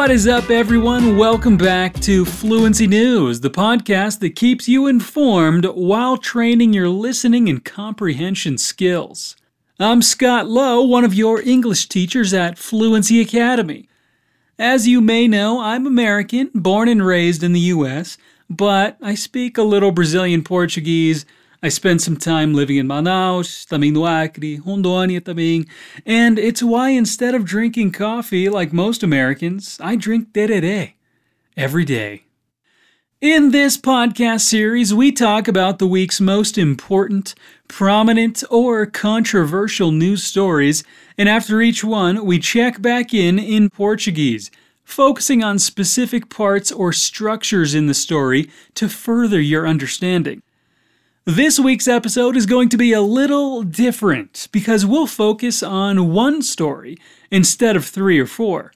What is up, everyone? Welcome back to Fluency News, the podcast that keeps you informed while training your listening and comprehension skills. I'm Scott Lowe, one of your English teachers at Fluency Academy. As you may know, I'm American, born and raised in the US, but I speak a little Brazilian Portuguese I spent some time living in Manaus, também no Acre, Rondônia também, and it's why instead of drinking coffee like most Americans, I drink tereré every day. In this podcast series, we talk about the week's most important, prominent, or controversial news stories, and after each one, we check back in in Portuguese, focusing on specific parts or structures in the story to further your understanding. This week's episode is going to be a little different because we'll focus on one story instead of three or four.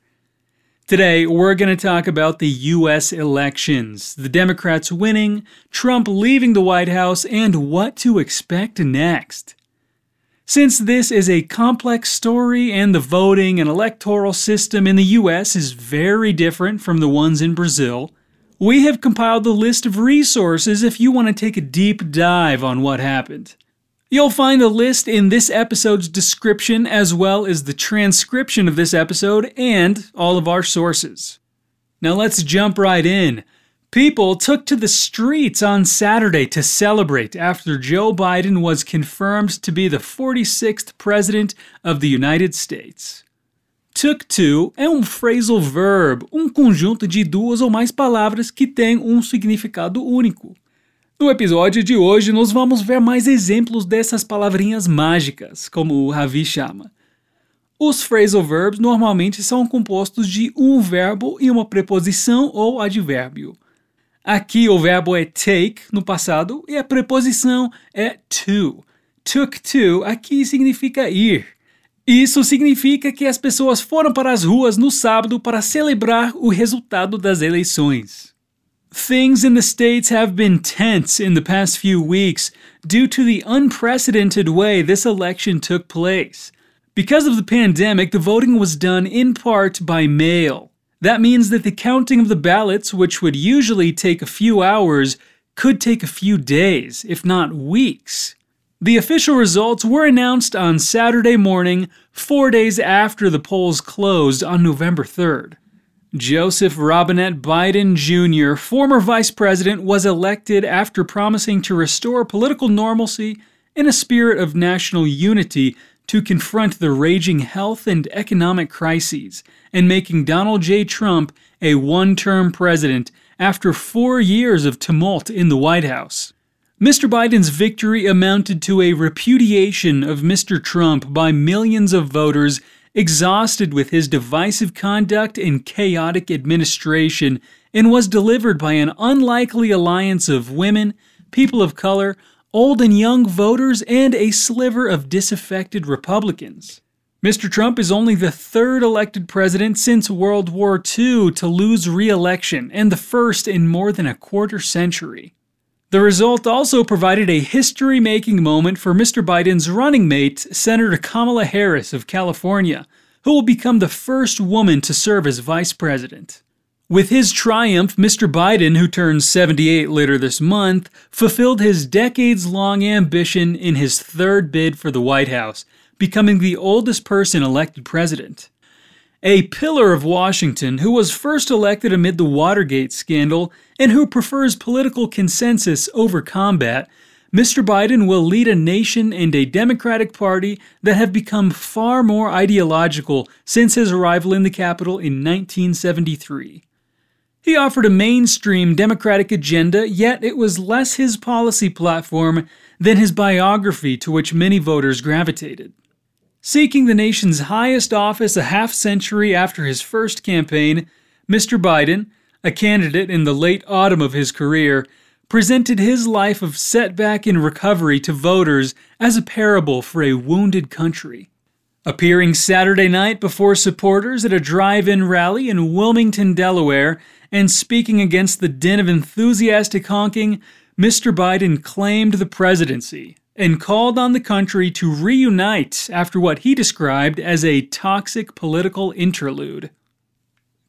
Today, we're going to talk about the US elections, the Democrats winning, Trump leaving the White House, and what to expect next. Since this is a complex story and the voting and electoral system in the US is very different from the ones in Brazil, we have compiled the list of resources if you want to take a deep dive on what happened. You'll find the list in this episode's description as well as the transcription of this episode and all of our sources. Now let's jump right in. People took to the streets on Saturday to celebrate after Joe Biden was confirmed to be the 46th President of the United States. Took to é um phrasal verb, um conjunto de duas ou mais palavras que tem um significado único. No episódio de hoje, nós vamos ver mais exemplos dessas palavrinhas mágicas, como o Ravi chama. Os phrasal verbs normalmente são compostos de um verbo e uma preposição ou advérbio. Aqui o verbo é take no passado e a preposição é to. Took to aqui significa ir. Isso significa que as pessoas foram para as ruas no sábado para celebrar o resultado das eleições. Things in the States have been tense in the past few weeks due to the unprecedented way this election took place. Because of the pandemic, the voting was done in part by mail. That means that the counting of the ballots, which would usually take a few hours, could take a few days, if not weeks. The official results were announced on Saturday morning, four days after the polls closed on November 3rd. Joseph Robinette Biden Jr., former vice president, was elected after promising to restore political normalcy in a spirit of national unity to confront the raging health and economic crises and making Donald J. Trump a one term president after four years of tumult in the White House. Mr. Biden's victory amounted to a repudiation of Mr. Trump by millions of voters exhausted with his divisive conduct and chaotic administration, and was delivered by an unlikely alliance of women, people of color, old and young voters, and a sliver of disaffected Republicans. Mr. Trump is only the third elected president since World War II to lose re election, and the first in more than a quarter century. The result also provided a history making moment for Mr. Biden's running mate, Senator Kamala Harris of California, who will become the first woman to serve as vice president. With his triumph, Mr. Biden, who turns 78 later this month, fulfilled his decades long ambition in his third bid for the White House, becoming the oldest person elected president. A pillar of Washington who was first elected amid the Watergate scandal and who prefers political consensus over combat, Mr. Biden will lead a nation and a Democratic Party that have become far more ideological since his arrival in the Capitol in 1973. He offered a mainstream Democratic agenda, yet it was less his policy platform than his biography to which many voters gravitated. Seeking the nation's highest office a half century after his first campaign, Mr. Biden, a candidate in the late autumn of his career, presented his life of setback and recovery to voters as a parable for a wounded country. Appearing Saturday night before supporters at a drive in rally in Wilmington, Delaware, and speaking against the din of enthusiastic honking, Mr. Biden claimed the presidency and called on the country to reunite after what he described as a toxic political interlude.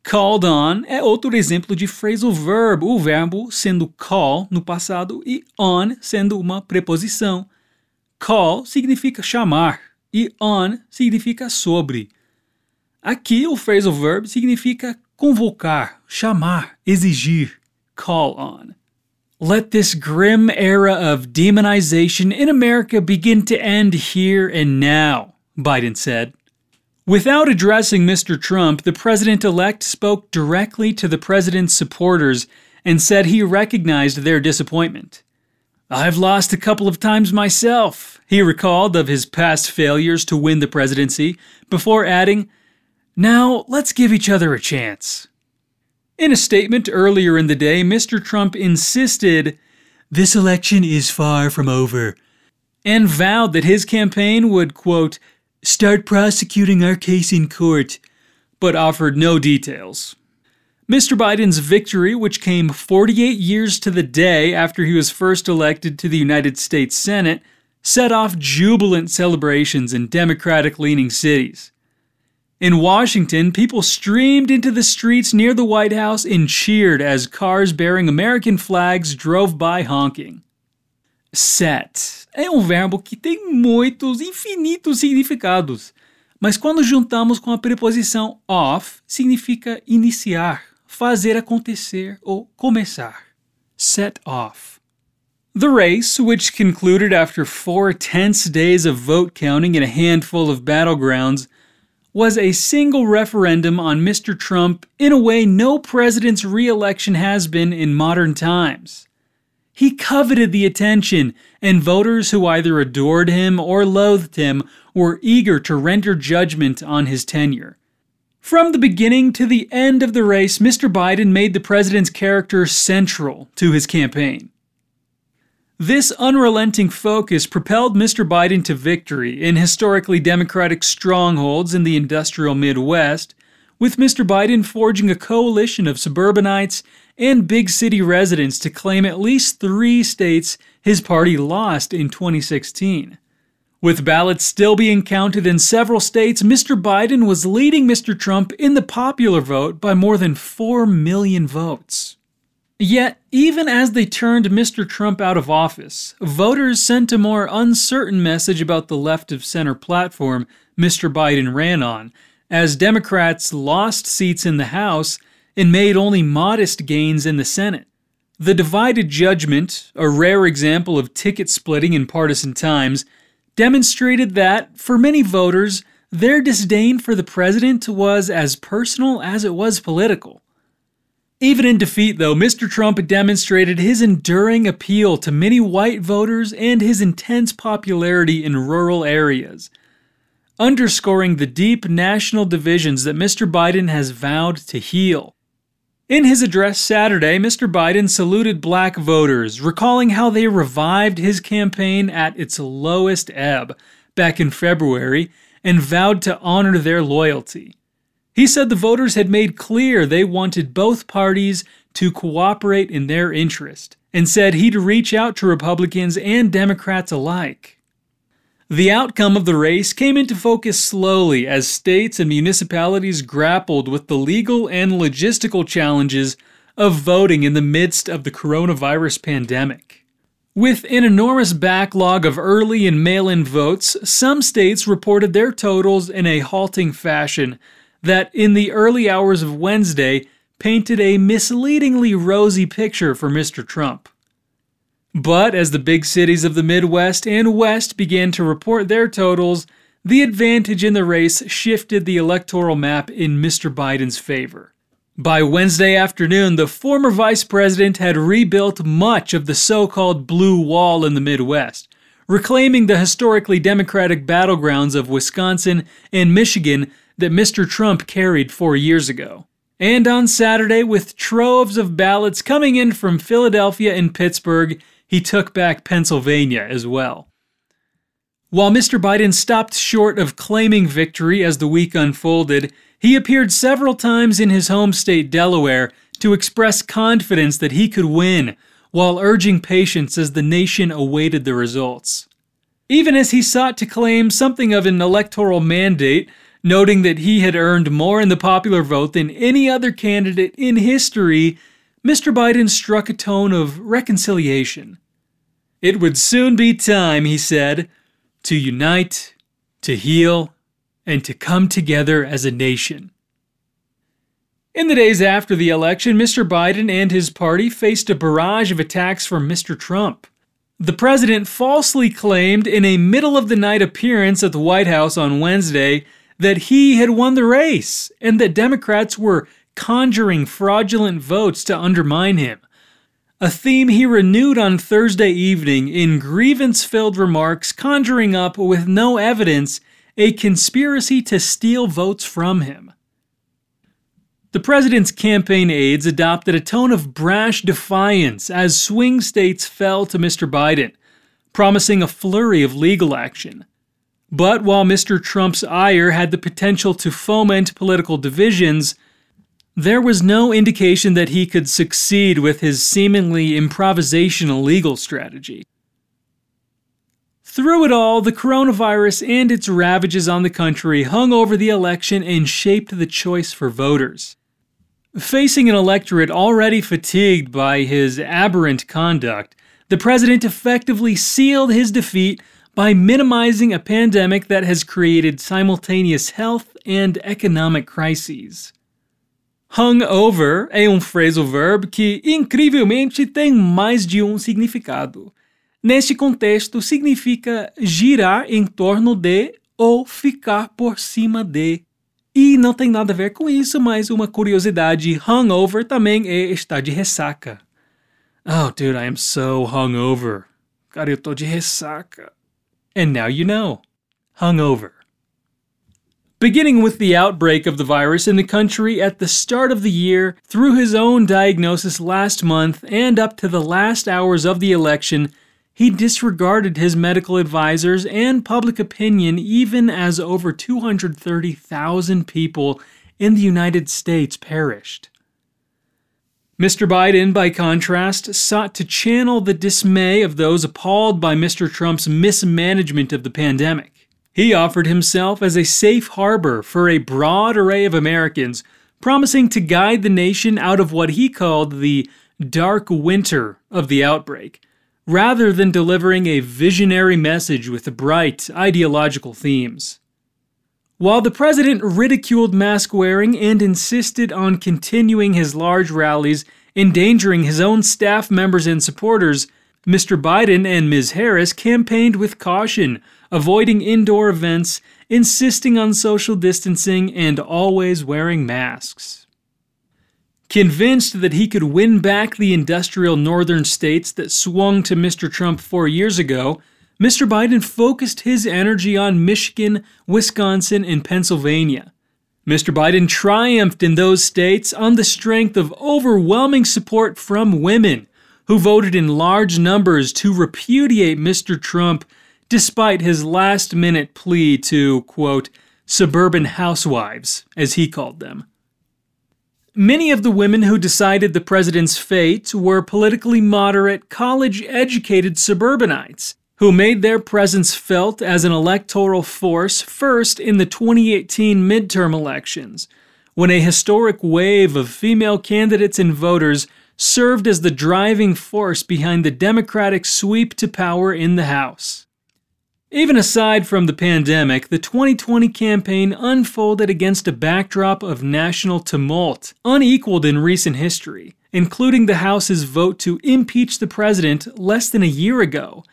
Called on é outro exemplo de phrasal verb, o verbo sendo call no passado e on sendo uma preposição. Call significa chamar e on significa sobre. Aqui o phrasal verb significa convocar, chamar, exigir, call on. Let this grim era of demonization in America begin to end here and now, Biden said. Without addressing Mr. Trump, the president elect spoke directly to the president's supporters and said he recognized their disappointment. I've lost a couple of times myself, he recalled of his past failures to win the presidency, before adding, Now let's give each other a chance. In a statement earlier in the day, Mr. Trump insisted, This election is far from over, and vowed that his campaign would, quote, start prosecuting our case in court, but offered no details. Mr. Biden's victory, which came 48 years to the day after he was first elected to the United States Senate, set off jubilant celebrations in Democratic leaning cities. In Washington, people streamed into the streets near the White House and cheered as cars bearing American flags drove by honking. Set é um verbo que tem muitos, infinitos significados, mas quando juntamos com a preposição off, significa iniciar, fazer acontecer ou começar. Set off. The race, which concluded after four tense days of vote counting in a handful of battlegrounds, was a single referendum on Mr. Trump in a way no president's re election has been in modern times. He coveted the attention, and voters who either adored him or loathed him were eager to render judgment on his tenure. From the beginning to the end of the race, Mr. Biden made the president's character central to his campaign. This unrelenting focus propelled Mr. Biden to victory in historically Democratic strongholds in the industrial Midwest, with Mr. Biden forging a coalition of suburbanites and big city residents to claim at least three states his party lost in 2016. With ballots still being counted in several states, Mr. Biden was leading Mr. Trump in the popular vote by more than 4 million votes. Yet, even as they turned Mr. Trump out of office, voters sent a more uncertain message about the left of center platform Mr. Biden ran on, as Democrats lost seats in the House and made only modest gains in the Senate. The divided judgment, a rare example of ticket splitting in partisan times, demonstrated that, for many voters, their disdain for the president was as personal as it was political. Even in defeat, though, Mr. Trump demonstrated his enduring appeal to many white voters and his intense popularity in rural areas, underscoring the deep national divisions that Mr. Biden has vowed to heal. In his address Saturday, Mr. Biden saluted black voters, recalling how they revived his campaign at its lowest ebb back in February and vowed to honor their loyalty. He said the voters had made clear they wanted both parties to cooperate in their interest and said he'd reach out to Republicans and Democrats alike. The outcome of the race came into focus slowly as states and municipalities grappled with the legal and logistical challenges of voting in the midst of the coronavirus pandemic. With an enormous backlog of early and mail in votes, some states reported their totals in a halting fashion that, in the early hours of Wednesday, painted a misleadingly rosy picture for Mr. Trump. But as the big cities of the Midwest and West began to report their totals, the advantage in the race shifted the electoral map in Mr. Biden's favor. By Wednesday afternoon, the former vice president had rebuilt much of the so called Blue Wall in the Midwest, reclaiming the historically Democratic battlegrounds of Wisconsin and Michigan that Mr. Trump carried four years ago. And on Saturday, with troves of ballots coming in from Philadelphia and Pittsburgh, he took back Pennsylvania as well. While Mr. Biden stopped short of claiming victory as the week unfolded, he appeared several times in his home state, Delaware, to express confidence that he could win, while urging patience as the nation awaited the results. Even as he sought to claim something of an electoral mandate, noting that he had earned more in the popular vote than any other candidate in history. Mr. Biden struck a tone of reconciliation. It would soon be time, he said, to unite, to heal, and to come together as a nation. In the days after the election, Mr. Biden and his party faced a barrage of attacks from Mr. Trump. The president falsely claimed in a middle of the night appearance at the White House on Wednesday that he had won the race and that Democrats were conjuring fraudulent votes to undermine him a theme he renewed on Thursday evening in grievance filled remarks, conjuring up, with no evidence, a conspiracy to steal votes from him. The president's campaign aides adopted a tone of brash defiance as swing states fell to Mr. Biden, promising a flurry of legal action. But while Mr. Trump's ire had the potential to foment political divisions, there was no indication that he could succeed with his seemingly improvisational legal strategy. Through it all, the coronavirus and its ravages on the country hung over the election and shaped the choice for voters. Facing an electorate already fatigued by his aberrant conduct, the president effectively sealed his defeat by minimizing a pandemic that has created simultaneous health and economic crises. Hungover é um phrasal verb que, incrivelmente, tem mais de um significado. Neste contexto, significa girar em torno de ou ficar por cima de. E não tem nada a ver com isso, mas uma curiosidade: hungover também é estar de ressaca. Oh, dude, I am so hungover. Cara, eu tô de ressaca. And now you know. Hungover. beginning with the outbreak of the virus in the country at the start of the year, through his own diagnosis last month, and up to the last hours of the election, he disregarded his medical advisors and public opinion even as over 230,000 people in the United States perished. Mr. Biden, by contrast, sought to channel the dismay of those appalled by Mr. Trump's mismanagement of the pandemic. He offered himself as a safe harbor for a broad array of Americans, promising to guide the nation out of what he called the dark winter of the outbreak, rather than delivering a visionary message with bright ideological themes. While the president ridiculed mask wearing and insisted on continuing his large rallies, endangering his own staff members and supporters, Mr. Biden and Ms. Harris campaigned with caution, avoiding indoor events, insisting on social distancing, and always wearing masks. Convinced that he could win back the industrial northern states that swung to Mr. Trump four years ago, Mr. Biden focused his energy on Michigan, Wisconsin, and Pennsylvania. Mr. Biden triumphed in those states on the strength of overwhelming support from women who voted in large numbers to repudiate Mr. Trump despite his last minute plea to, quote, suburban housewives, as he called them. Many of the women who decided the president's fate were politically moderate, college educated suburbanites who made their presence felt as an electoral force first in the 2018 midterm elections, when a historic wave of female candidates and voters served as the driving force behind the Democratic sweep to power in the House. Even aside from the pandemic, the 2020 campaign unfolded against a backdrop of national tumult, unequaled in recent history, including the House's vote to impeach the president less than a year ago,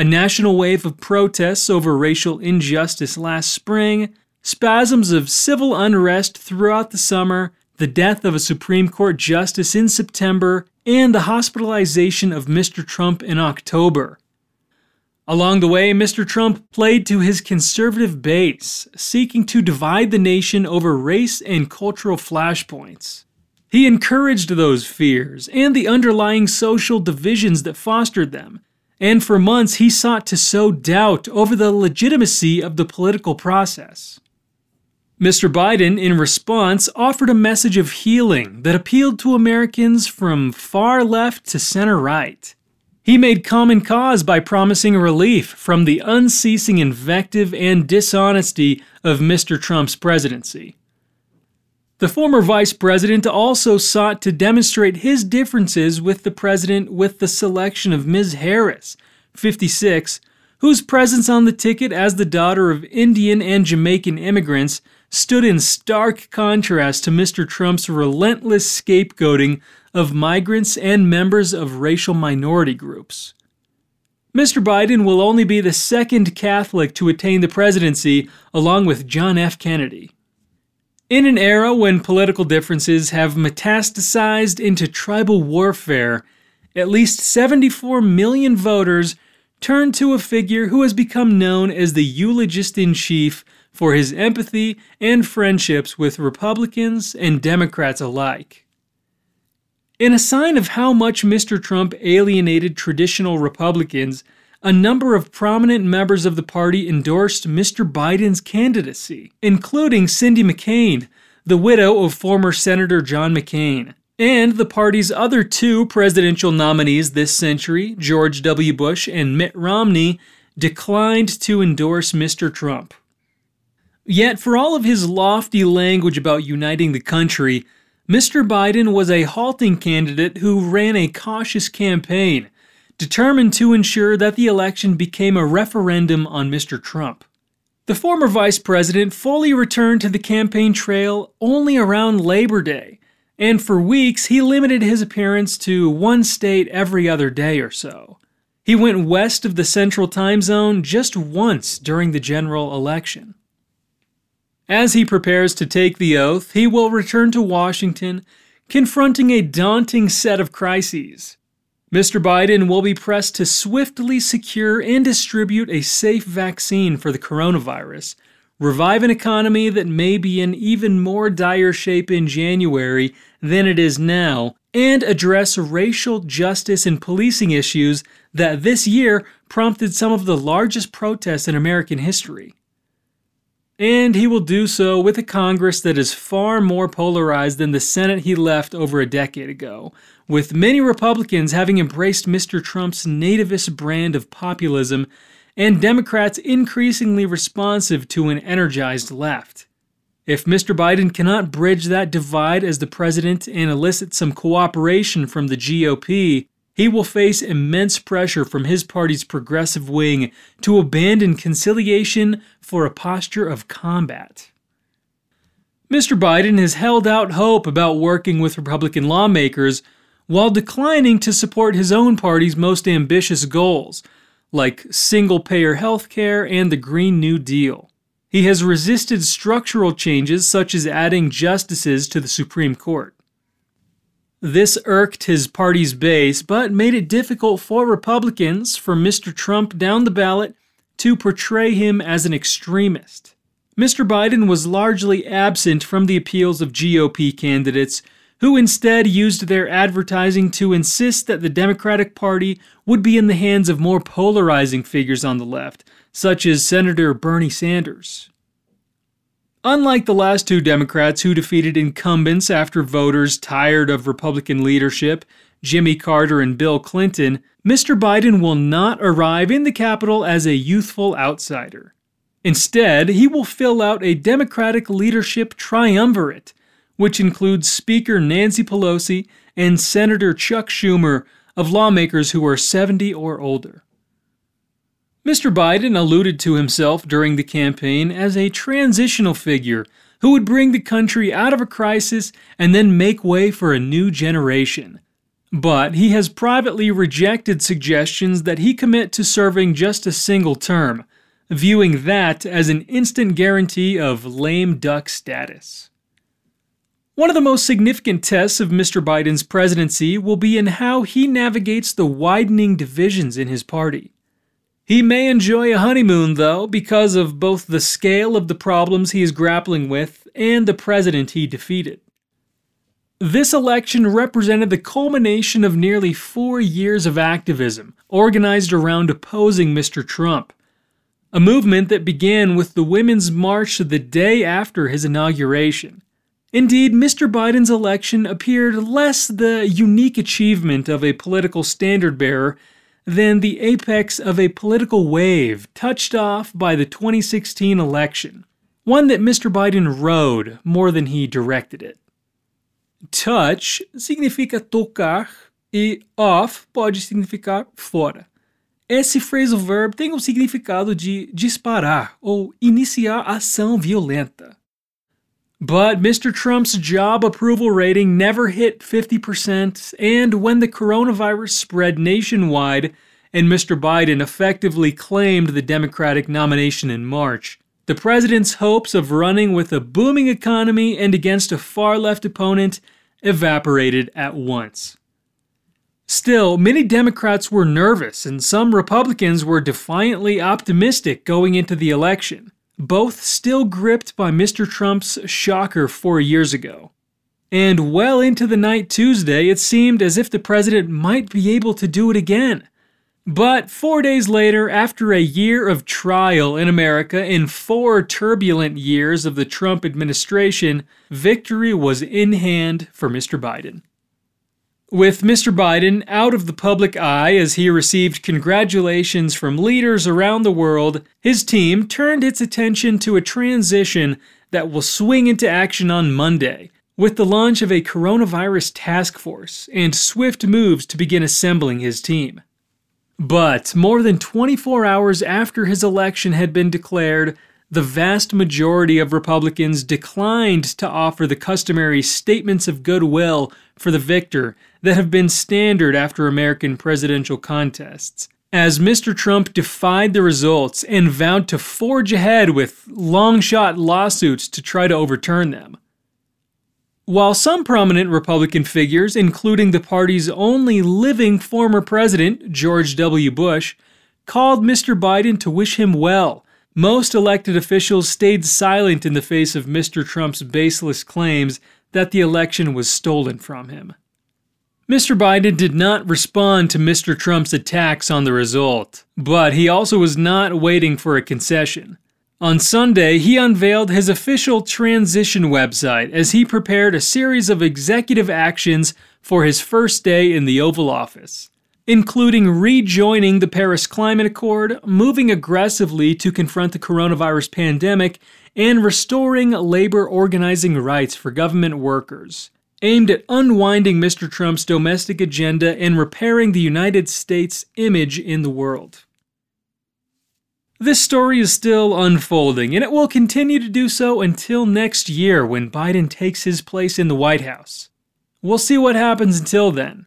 a national wave of protests over racial injustice last spring, spasms of civil unrest throughout the summer, the death of a Supreme Court justice in September, and the hospitalization of Mr. Trump in October. Along the way, Mr. Trump played to his conservative base, seeking to divide the nation over race and cultural flashpoints. He encouraged those fears and the underlying social divisions that fostered them, and for months he sought to sow doubt over the legitimacy of the political process. Mr. Biden, in response, offered a message of healing that appealed to Americans from far left to center right. He made common cause by promising relief from the unceasing invective and dishonesty of Mr. Trump's presidency. The former vice president also sought to demonstrate his differences with the president with the selection of Ms. Harris, 56, whose presence on the ticket as the daughter of Indian and Jamaican immigrants stood in stark contrast to Mr. Trump's relentless scapegoating of migrants and members of racial minority groups. Mr. Biden will only be the second Catholic to attain the presidency, along with John F. Kennedy. In an era when political differences have metastasized into tribal warfare, at least 74 million voters turned to a figure who has become known as the eulogist in chief for his empathy and friendships with Republicans and Democrats alike. In a sign of how much Mr. Trump alienated traditional Republicans, a number of prominent members of the party endorsed Mr. Biden's candidacy, including Cindy McCain, the widow of former Senator John McCain. And the party's other two presidential nominees this century, George W. Bush and Mitt Romney, declined to endorse Mr. Trump. Yet, for all of his lofty language about uniting the country, Mr. Biden was a halting candidate who ran a cautious campaign, determined to ensure that the election became a referendum on Mr. Trump. The former vice president fully returned to the campaign trail only around Labor Day, and for weeks he limited his appearance to one state every other day or so. He went west of the Central Time Zone just once during the general election. As he prepares to take the oath, he will return to Washington, confronting a daunting set of crises. Mr. Biden will be pressed to swiftly secure and distribute a safe vaccine for the coronavirus, revive an economy that may be in even more dire shape in January than it is now, and address racial justice and policing issues that this year prompted some of the largest protests in American history and he will do so with a Congress that is far more polarized than the Senate he left over a decade ago, with many Republicans having embraced Mr. Trump's nativist brand of populism and Democrats increasingly responsive to an energized left. If Mr. Biden cannot bridge that divide as the president and elicit some cooperation from the GOP, he will face immense pressure from his party's progressive wing to abandon conciliation for a posture of combat. Mr. Biden has held out hope about working with Republican lawmakers while declining to support his own party's most ambitious goals, like single payer health care and the Green New Deal. He has resisted structural changes such as adding justices to the Supreme Court. This irked his party's base, but made it difficult for Republicans for Mr. Trump down the ballot to portray him as an extremist. Mr. Biden was largely absent from the appeals of GOP candidates who instead used their advertising to insist that the Democratic Party would be in the hands of more polarizing figures on the left, such as Senator Bernie Sanders. Unlike the last two Democrats who defeated incumbents after voters tired of Republican leadership, Jimmy Carter and Bill Clinton, Mr. Biden will not arrive in the Capitol as a youthful outsider. Instead, he will fill out a Democratic leadership triumvirate, which includes Speaker Nancy Pelosi and Senator Chuck Schumer of lawmakers who are 70 or older. Mr. Biden alluded to himself during the campaign as a transitional figure who would bring the country out of a crisis and then make way for a new generation. But he has privately rejected suggestions that he commit to serving just a single term, viewing that as an instant guarantee of lame duck status. One of the most significant tests of Mr. Biden's presidency will be in how he navigates the widening divisions in his party. He may enjoy a honeymoon, though, because of both the scale of the problems he is grappling with and the president he defeated. This election represented the culmination of nearly four years of activism organized around opposing Mr. Trump, a movement that began with the Women's March the day after his inauguration. Indeed, Mr. Biden's election appeared less the unique achievement of a political standard bearer than the apex of a political wave touched off by the 2016 election, one that Mr. Biden rode more than he directed it. Touch significa tocar e off pode significar fora. Esse phrasal verb tem o significado de disparar ou iniciar ação violenta. But Mr. Trump's job approval rating never hit 50%, and when the coronavirus spread nationwide and Mr. Biden effectively claimed the Democratic nomination in March, the president's hopes of running with a booming economy and against a far left opponent evaporated at once. Still, many Democrats were nervous, and some Republicans were defiantly optimistic going into the election, both still gripped by Mr. Trump's shocker four years ago. And well into the night Tuesday, it seemed as if the president might be able to do it again. But four days later, after a year of trial in America and four turbulent years of the Trump administration, victory was in hand for Mr. Biden. With Mr. Biden out of the public eye as he received congratulations from leaders around the world, his team turned its attention to a transition that will swing into action on Monday with the launch of a coronavirus task force and swift moves to begin assembling his team. But more than 24 hours after his election had been declared, the vast majority of Republicans declined to offer the customary statements of goodwill for the victor that have been standard after American presidential contests. As Mr. Trump defied the results and vowed to forge ahead with long shot lawsuits to try to overturn them. While some prominent Republican figures, including the party's only living former president, George W. Bush, called Mr. Biden to wish him well most elected officials stayed silent in the face of Mr. Trump's baseless claims that the election was stolen from him. Mr. Biden did not respond to Mr. Trump's attacks on the result, but he also was not waiting for a concession. On Sunday, he unveiled his official transition website as he prepared a series of executive actions for his first day in the Oval Office including rejoining the Paris Climate Accord, moving aggressively to confront the coronavirus pandemic, and restoring labor organizing rights for government workers, aimed at unwinding Mr. Trump's domestic agenda and repairing the United States' image in the world. This story is still unfolding, and it will continue to do so until next year when Biden takes his place in the White House. We'll see what happens until then.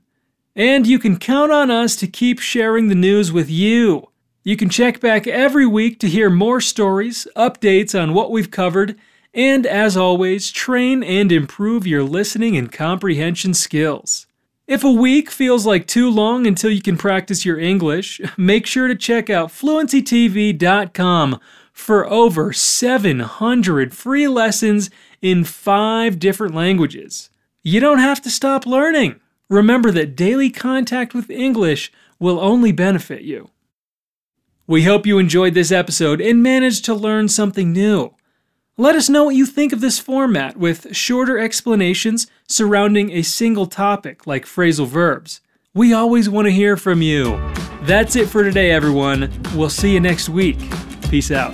And you can count on us to keep sharing the news with you. You can check back every week to hear more stories, updates on what we've covered, and as always, train and improve your listening and comprehension skills. If a week feels like too long until you can practice your English, make sure to check out fluencytv.com for over 700 free lessons in five different languages. You don't have to stop learning. Remember that daily contact with English will only benefit you. We hope you enjoyed this episode and managed to learn something new. Let us know what you think of this format with shorter explanations surrounding a single topic like phrasal verbs. We always want to hear from you. That's it for today, everyone. We'll see you next week. Peace out.